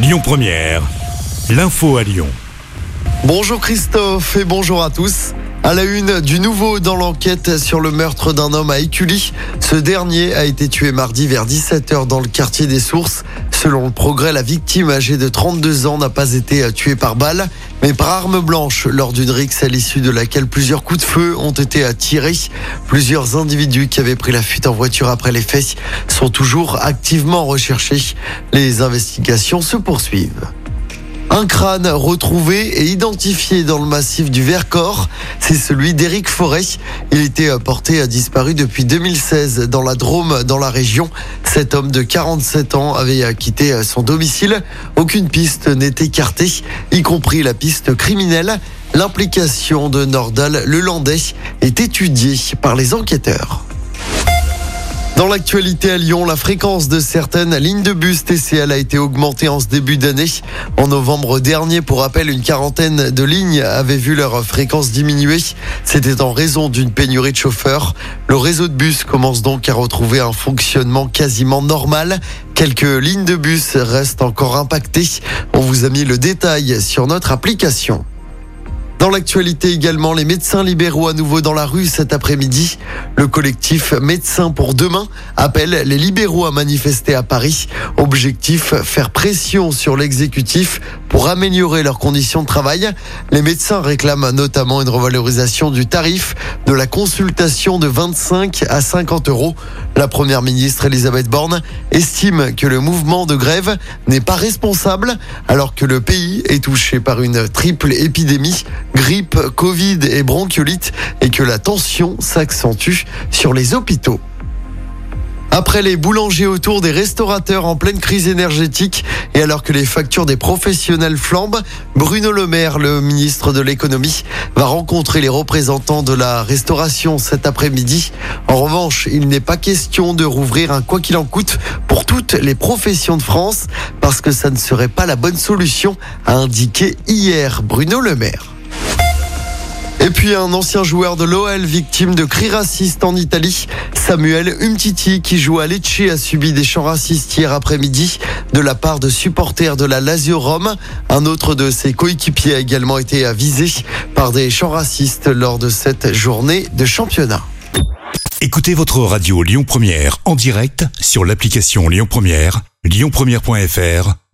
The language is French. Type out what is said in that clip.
Lyon Première, l'info à Lyon. Bonjour Christophe et bonjour à tous. À la une du nouveau dans l'enquête sur le meurtre d'un homme à Écully. Ce dernier a été tué mardi vers 17h dans le quartier des Sources. Selon le progrès, la victime âgée de 32 ans n'a pas été tuée par balle, mais par arme blanche lors d'une rixe à l'issue de laquelle plusieurs coups de feu ont été attirés. Plusieurs individus qui avaient pris la fuite en voiture après les faits sont toujours activement recherchés. Les investigations se poursuivent. Un crâne retrouvé et identifié dans le massif du Vercors, c'est celui d'Éric Forêt. Il était porté à disparu depuis 2016 dans la Drôme, dans la région. Cet homme de 47 ans avait quitté son domicile. Aucune piste n'est écartée, y compris la piste criminelle. L'implication de Nordal, le Landais, est étudiée par les enquêteurs. Dans l'actualité à Lyon, la fréquence de certaines lignes de bus TCL a été augmentée en ce début d'année. En novembre dernier, pour rappel, une quarantaine de lignes avaient vu leur fréquence diminuer. C'était en raison d'une pénurie de chauffeurs. Le réseau de bus commence donc à retrouver un fonctionnement quasiment normal. Quelques lignes de bus restent encore impactées. On vous a mis le détail sur notre application. Dans l'actualité également, les médecins libéraux à nouveau dans la rue cet après-midi. Le collectif Médecins pour demain appelle les libéraux à manifester à Paris. Objectif, faire pression sur l'exécutif pour améliorer leurs conditions de travail. Les médecins réclament notamment une revalorisation du tarif de la consultation de 25 à 50 euros. La première ministre Elisabeth Borne estime que le mouvement de grève n'est pas responsable alors que le pays est touché par une triple épidémie grippe, Covid et bronchiolite et que la tension s'accentue sur les hôpitaux. Après les boulangers autour des restaurateurs en pleine crise énergétique et alors que les factures des professionnels flambent, Bruno Le Maire, le ministre de l'économie, va rencontrer les représentants de la restauration cet après-midi. En revanche, il n'est pas question de rouvrir un quoi qu'il en coûte pour toutes les professions de France parce que ça ne serait pas la bonne solution, a indiqué hier Bruno Le Maire. Et puis un ancien joueur de l'OL victime de cris racistes en Italie, Samuel Umtiti qui joue à Lecce a subi des chants racistes hier après-midi de la part de supporters de la Lazio Rome. Un autre de ses coéquipiers a également été visé par des chants racistes lors de cette journée de championnat. Écoutez votre radio Lyon Première en direct sur l'application Lyon Première, lyonpremière.fr